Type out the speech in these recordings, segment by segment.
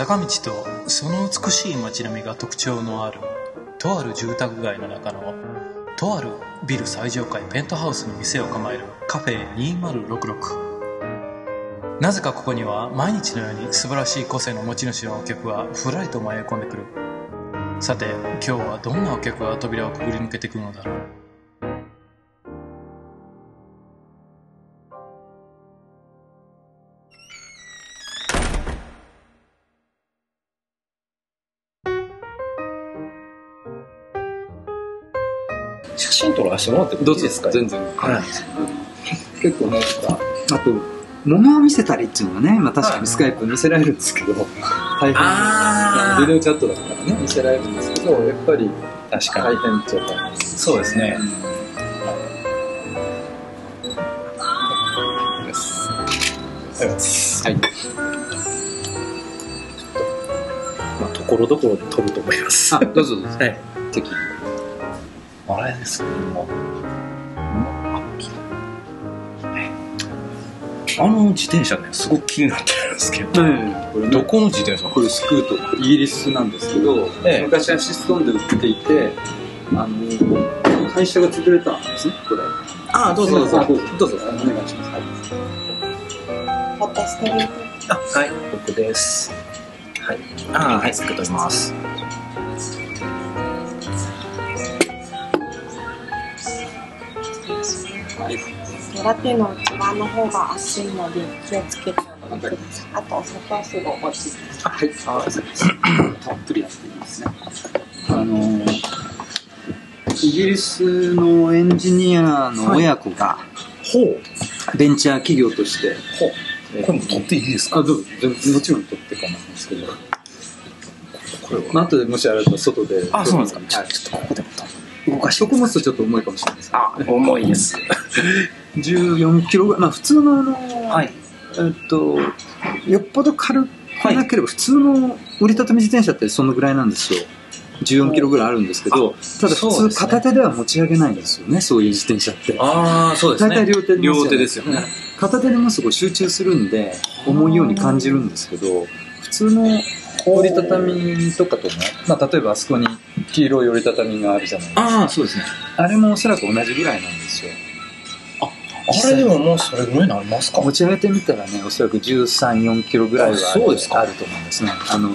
坂道とその美しい街並みが特徴のあるとある住宅街の中のとあるビル最上階ペントハウスに店を構えるカフェ2066なぜかここには毎日のように素晴らしい個性の持ち主のお客がふらりと迷い込んでくる。さて今日はどんなお客が扉をくぐり抜けてくるのだろう。写真撮らせてもらってもいいですか？全然。はい結構ね、あと、物を見せたりっていうのがね、まあ確かにスカイプ見せられるんですけど、大変。ビデオチャットだからね、見せられるんですけど、やっぱり確か大に。変っちゃ大変。そうですね。はい。まあ、ところどころで撮ると思います。あ、どうぞどうぞ。はい。適宜。あれですけども。あの自転車ね、すごく気になってるんですけど、これねどこの自転車？これスクート、イギリスなんですけど、ええ昔アシストンで売っていて、あの、会社が潰れたんですね、これ。ああ、どうぞどうぞ。どうぞ。お願いします。はい私というあ、はい、僕です。はい。ああ、はい、ありがとうございます。ラテの内側の方が熱いので気をつけておいてください。あとお砂糖すぐ落ちてはい、たっぷりやっていいですね。あのーイギリスのエンジニアの親子がほう。ベンチャー企業として、ほう。これも撮っていいですか？あどうもちろん取って構わないんですけど、これは。まあ後でもしあれだったら外で。あ、そうなんですか。ちょはいちょっとここでも動かしてそこ持つとちょっと重いかもしれないです。あ、重いです。14キロぐらい、まあ普通のあの、はい。えっと、よっぽど軽くなければ、普通の折りたたみ自転車ってそのぐらいなんですよ。14キロぐらいあるんですけど、ただ普通片手では持ち上げないんですよね、そういう自転車って。ああ、そうです大ね。体両手で両手ですよね。片手でもすごい集中するんで、重いように感じるんですけど、普通の折りたたみとかとね、まあ例えばあそこに黄色い折りたたみがあるじゃないですか。ああ、そうですね。あれもおそらく同じぐらいなんですよ。あれでももうそれぐらいになりますか？持ち上げてみたらね、おそらく13、4キロぐらいはあると思うんですね。あの、よ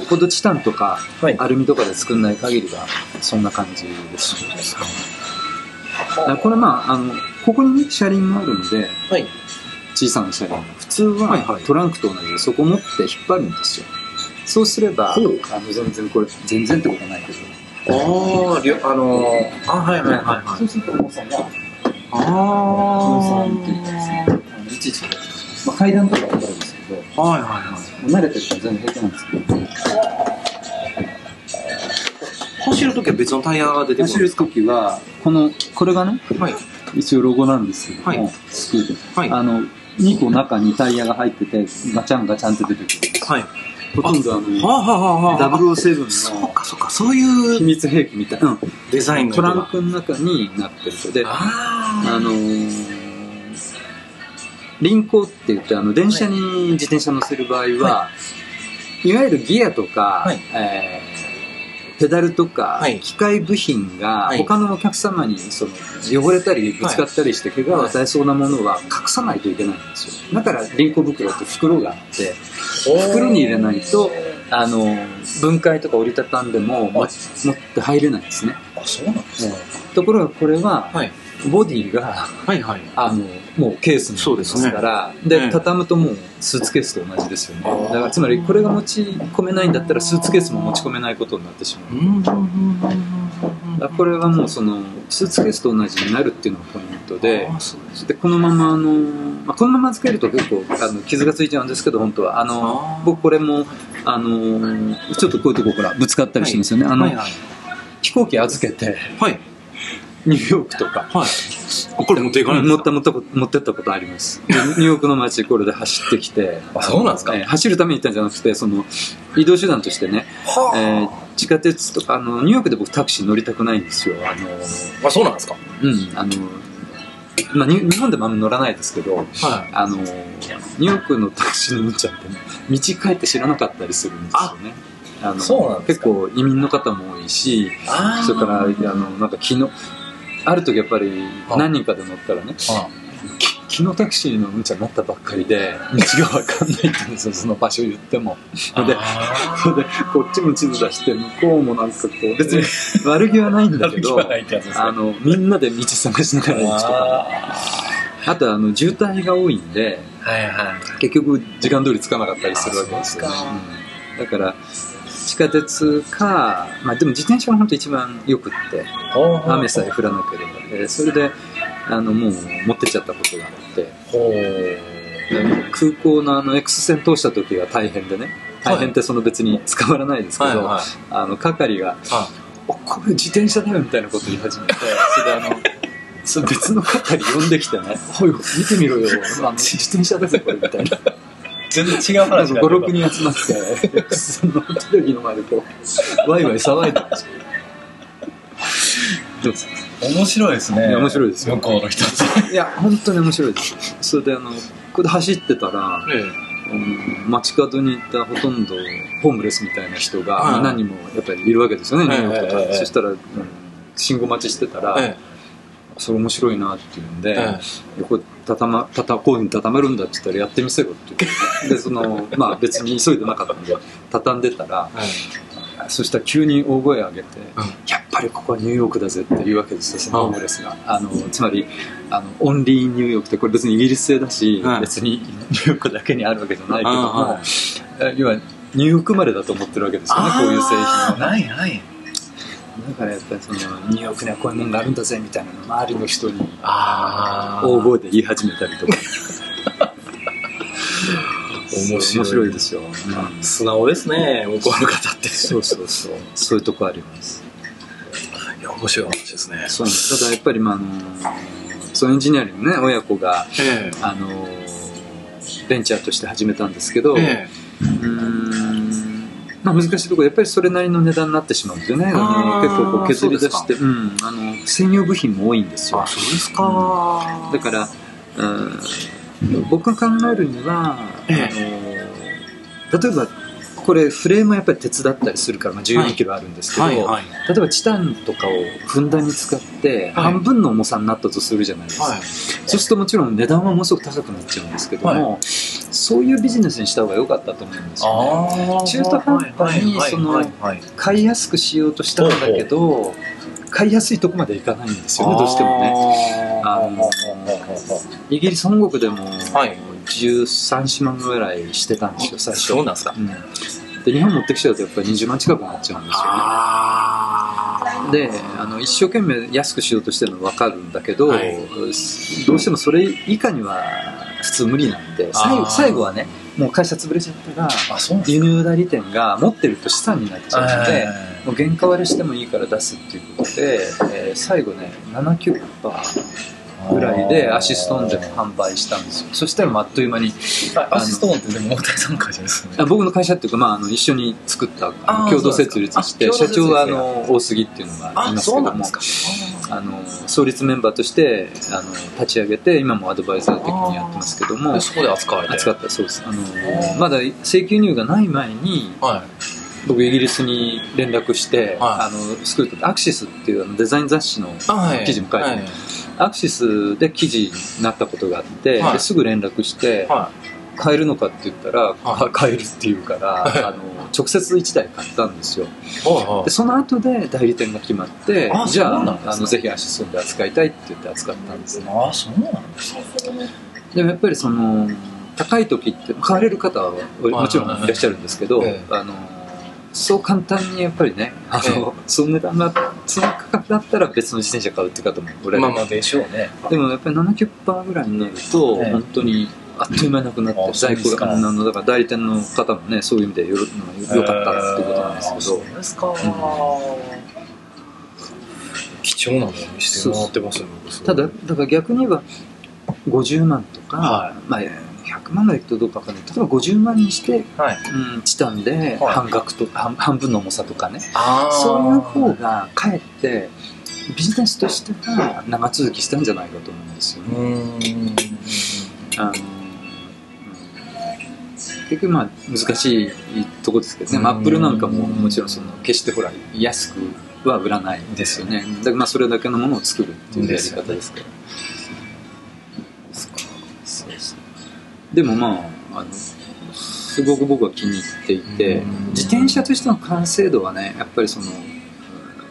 っぽどチタンとかはい。アルミとかで作んない限りは、そんな感じです。だからこれまあ、あの、ここにね、車輪があるので、はい。小さな車輪が。普通は、トランクと同じでそこ持って引っ張るんですよ。そうすれば、あの全然これ、全然ってことはないけど、ああ、りょあのー、あ、はいはいはいはい。そうすると重さが、あ分散というかですね、あのいちいち、まあ、階段とかわかるんですけど、はいはいはい。慣れてるから全然平気なんですけど、走るときは別のタイヤが出てくる走る時は、この、これがね、はい。一応ロゴなんですけども、はいスクート。はい。あの、2個中にタイヤが入ってて、ガチャンガチャンって出てくる。はい。ほとんどあの、はあ、はあはあはあ、007のそうかそうか、そういう秘密兵器みたいな、うん。デザインのトランクの中になってると。で、ああのー、輪行って言って、あの、電車に自転車乗せる場合は、い、わゆるギアとか、はい。えーペダルとか、はい機械部品がはい他のお客様にその汚れたりぶつかったりして怪我を与えそうなものは隠さないといけないんですよ。だから輪行袋って袋があって、袋に入れないと、あの、分解とか折りたたんでもも持って入れないんですね。あ、そうなんですか。ところがこれは、はい。ボディが、はいはい。あの、もうケースになってますから、でうん畳むともうスーツケースと同じですよね。だからつまりこれが持ち込めないんだったらスーツケースも持ち込めないことになってしまう。うん。だこれはもうその、スーツケースと同じになるっていうのがポイントで、でこのままあの、まあ、このままつけると結構あの傷がついちゃうんですけど、本当は。あの、僕これも、あの、ちょっとこういうとこからぶつかったりしてるんですよね。あの、はいはい。飛行機預けて、はい。ニューヨークとか、はい。これ持っていかないんですか？乗った持った持ってったことあります。でニューヨークの街これで走ってきて、あそうなんですか？えー走るために行ったんじゃなくて、その移動手段としてね、はえー地下鉄とか、あの、ニューヨークで僕タクシー乗りたくないんですよ。あの、あ、そうなんですか？うん、あの、まあ、に日本でもあんま乗らないですけど、はい。あの、ニューヨークのタクシーに乗っちゃってね、道帰って知らなかったりするんですよね。あの結構移民の方も多いし、あそれから、あの、なんか昨日、ある時やっぱり何人かで乗ったらね、昨日タクシーのうんちゃになったばっかりで、道がわかんないって言うんですよ、その場所言っても。で、それで、こっちも地図出して、向こうもなんかこう、別に悪気はないんだけど。あの、みんなで道探しながら行くとかね。ああと、あの、渋滞が多いんで、ーはいはい。結局時間通り着かなかったりするわけですよね。うんだから、地下鉄か、まあでも自転車が本当一番よくって、雨さえ降らなければ。えーそれで、あの、もう持ってっちゃったことがあって、ほ空港のあの X 線通した時が大変でね、大変ってその別に捕まらないですけど、はいはい。あの、係が、あおこれ自転車だよみたいなこと言い始めて、それであの、それ別の係呼んできてね、おい、見てみろよ、自転車だぜ、これ、みたいな。全然違うなんか話5、6人集まって、線のテレビの前でこう、ワイワイ騒いでるんですよ。どうです面白いですね。面白いですよ向こうの人。いや、本当に面白いです。それであの、ここで走ってたら、えうん街角にいたほとんどホームレスみたいな人が、何人もやっぱりいるわけですよね、ニューヨークとか、ええええそしたら、うん信号待ちしてたら、えそれ面白いなっていうんで、え横たたま、たた、こういうふうに畳めるんだって言ったらやってみせろって言って、で、その、まあ別に急いでなかったんで、畳んでたら、そしたら急に大声上げて、やっぱりここはニューヨークだぜって言うわけですよ、そのホームレスが。あの、つまり、あの、オンリーニューヨークってこれ別にイギリス製だし、はい別にニューヨークだけにあるわけじゃないけども、要はニューヨーク生まれだと思ってるわけですよね、こういう製品はいはい。だからやっぱりその、ニューヨークにはこういうものがあるんだぜみたいなのを周りの人にああ。大声で言い始めたりとか。面白いですよ。うん素直ですね、向こうの方って。そうそうそう。そういうとこあります。いや、面白い話ですね。そうただやっぱり、まあ、あの、そうエンジニアリングね、親子が、えあの、ベンチャーとして始めたんですけど、えうーん、まあ難しいところ、やっぱりそれなりの値段になってしまうんですよね。あの結構こう削り出して、うん、あの、専用部品も多いんですよ。そうですかだから、うん、僕が考えるには、えあの例えばこれフレームはやっぱり鉄だったりするから、まあ、1 4キロあるんですけど、はいはい。例えばチタンとかをふんだんに使って半分の重さになったとするじゃないですか、はい。そうするともちろん値段はものすごく高くなっちゃうんですけども、そういうビジネスにした方が良かったと思うんですよね。中途半端にその買いやすくしようとしたんだけど買いやすいとこまでいかないんですよねどうしてもね。ねあのイギリス本国でもはい13万ぐらいしてたんですよ最初。そうなんですか。うん。で日本持ってきちゃうとやっぱり20万近くなっちゃうんですよね。あであの一生懸命安くしようとしてるの分かるんだけど、はい。どうしてもそれ以下には普通無理なんで最後はねもう会社潰れちゃったら輸入代理店が持ってると資産になっちゃうので、かもう原価割れしてもいいから出すっていうことで、えー最後ね7キュッパーぐらいでアシストーンでも販売したんですよそしたらあっという間にアシストーンってでも大谷さんの会社ですよね。あ僕の会社っていうか、まあ、あの一緒に作った共同設立して社長はあの大杉っていうのがいますけどもか。あの創立メンバーとしてあの立ち上げて今もアドバイザー的にやってますけどもでそこで扱われて。扱ったそうですあのまだ請求入がない前にはい。僕イギリスに連絡して、はいあの作るアクシスっていうあのデザイン雑誌のはい記事も書いてはいアクシスで記事になったことがあって、はい。ですぐ連絡して、は買えるのかって言ったら、はい。買えるって言うから、はい。あの直接1台買ったんですよ。でその後で代理店が決まってあじゃああのぜひアシストで扱いたいって言って扱ったんですね。ああ、そうなんですか。でもやっぱりその高い時って買われる方はもちろんいらっしゃるんですけど、ええ。あのそう簡単にやっぱりねあの、その値段がその価格だったら別の自転車買うって方もおられる。まあまあでしょうね。でもやっぱり70%ぐらいになると、ええ。本当にあっという間になくなって在庫があのだから代理店の方もねそういう意味でよろよかったっていうことなんですけど、そうですか。貴重なものにしてもらってますよ、僕。すごいただだから逆に言えば50万とか、はまあ、100万がいくとどうかわかんない例えば50万にして、はい。うん、チタンではい半額と、半半分の重さとかねあそういう方がかえってビジネスとしては長続きしたんじゃないかと思うんですようね。結局まあ難しいとこですけどね、うんアップルなんかももちろんその決してほら安くは売らないですよね。だからまあそれだけのものを作るっていうやり方ですから。でもまああのすごく僕は気に入っていて、うん。自転車としての完成度はねやっぱりその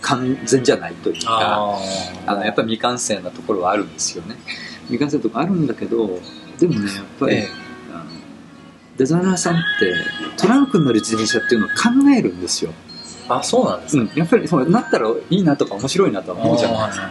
完全じゃないというかああのやっぱり未完成なところはあるんですよね。未完成なところあるんだけどでもねやっぱり、ええ。あのデザイナーさんってトランクに乗る自転車っていうのを考えるんですよ、あそうなんですうん、やっぱりそうなったらいいなとか面白いなとは思うじゃないですか。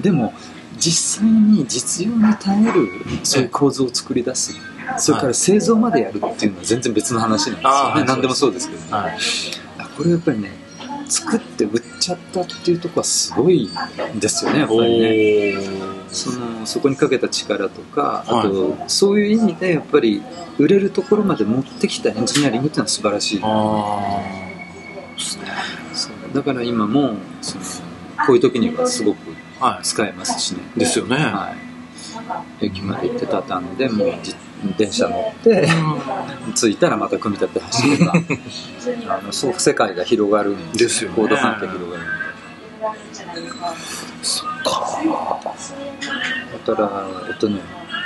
でも実際に実用に耐えるそういう構造を作り出すそれから製造までやるっていうのは全然別の話なんですよね。何でもそうですけどね。はい。あこれやっぱりね作って売っちゃったっていうところはすごいんですよねやっぱりね。そのそこにかけた力とかあと、そういう意味でやっぱり売れるところまで持ってきたエンジニアリングっていうのは素晴らしい。あそう。だから今もそのこういう時にはすごく使えますしね。いですよね。はい、駅まで行って畳んでもう自電車乗って着いたらまた組み立て走ればあのそう世界が広がるんですよね。行動範囲が広がるんで。だからえっとね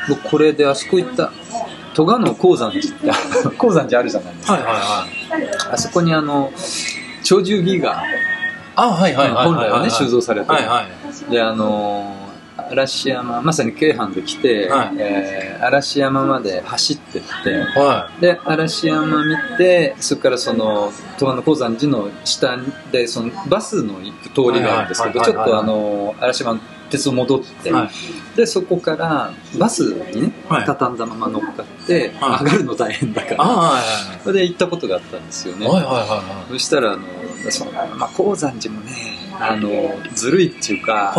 僕これであそこ行った戸賀の鉱山寺って鉱山寺あるじゃないですか、はいはいはい。あそこにあの鳥獣戯画あはいはいはい本来はね収蔵されてる、はいはい。であのー嵐山まさに京阪で来て、はい。えー嵐山まで走ってってはで嵐山見てそれからその戸賀の鉱山寺の下でそのバスの行く通りがあるんですけどちょっとあのー嵐山の鉄を戻って、はい。でそこからバスにねはい。畳んだまま乗っかって、はい。上がるの大変だから、それで行ったことがあったんですよね、そしたらあのその、まあ、鉱山寺もねあのずるいっていうか、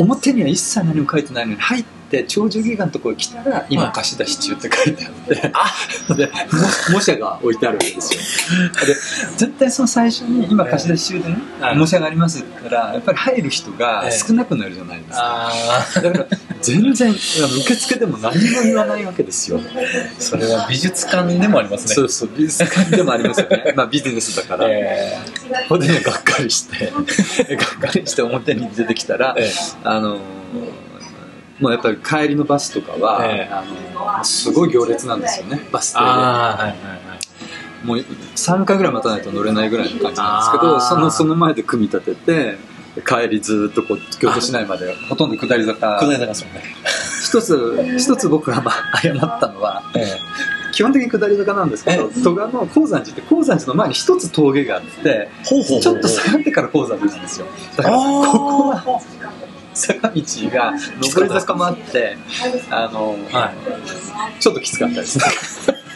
表には一切何も書いてないのに入って長寿ギガのところに来たら今はい。貸し出し中って書いてあって、でも模写が置いてあるわけですよ。で絶対その最初に今貸し出し中でね、はい。模写がありますって言ったらやっぱり入る人が少なくなるじゃないですか、あだから全然受付でも何も言わないわけですよ。あそれは美術館でもありますね。そうそう美術館でもありますよね。まあビジネスだから、えほんでねがっかりして。がっかりして表に出てきたら、ええ。あのーもうやっぱり帰りのバスとかは、ええ。あのーすごい行列なんですよね。バス停で。ああはいはいはいもう3回ぐらい待たないと乗れないぐらいの感じなんですけどそのその前で組み立てて帰りずっとこう京都市内までほとんど下り坂。下り坂ですもんね。一つ一つ僕がまあ謝ったのはえ基本的に下り坂なんですけど戸賀の鉱山寺って鉱山寺の前に一つ峠があってほうほうちょっと下がってから鉱山寺なんですよ。だからここは坂道が上り坂もあってあの、はい。ちょっときつかったですね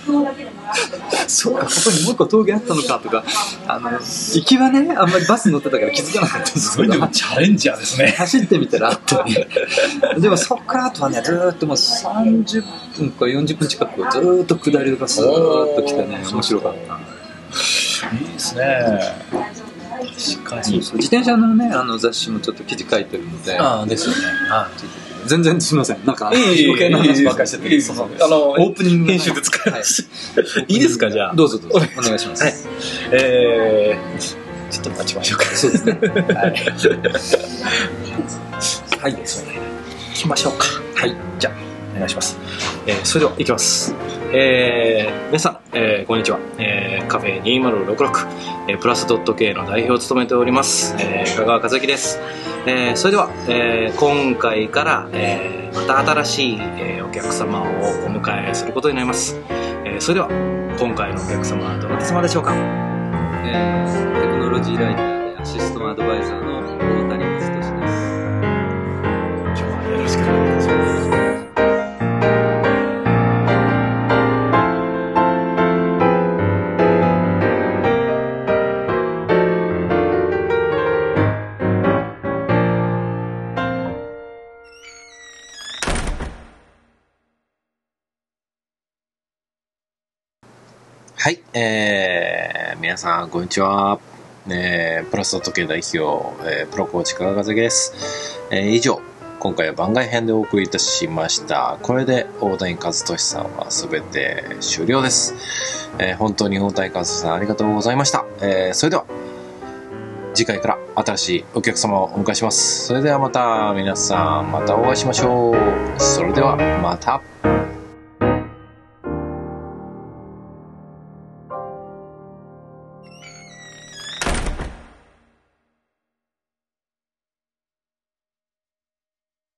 そうかここにもう一個峠あったのかとかあの行きはねあんまりバス乗ってたから気づかなかったんですけどもチャレンジャーですね。走ってみたらあってね でもそっからあとはねずーっともう30分か40分近くずーっと下り坂ずーっと来てね面白かった。いいですね。確かに。自転車のねあの雑誌もちょっと記事書いてるのでああですよね。は全然すみません。なんかい余計な話ばっかりしてて。あのオープニング編集で使います。い。いですかじゃあ。どうぞどうぞ。お願いします、はい。えーちょっと待ちましょうか。そうですね。はい、はい。行きましょうか。はい、じゃあ、お願いします。えーそれでは、行きます。えー皆さん、えーこんにちは。えーカフェ2066、えープラスドット K の代表を務めております、えー香川和樹です。えーそれでは、えー今回から、えーまた新しい、えお客様をお迎えすることになります。えそれでは、今回のお客様はどなた様でしょうか？えーテクノロジーライターでアシストアドバイザーえー、皆さん、こんにちは。えー、プラスドット系代表、えー、プロコーチ加賀和です。えー、以上、今回は番外編でお送りいたしました。これで大谷和俊さんは全て終了です。えー本当に大谷和俊さんありがとうございました。えーそれでは、次回から新しいお客様をお迎えします。それではまた皆さん、またお会いしましょう。それではまた。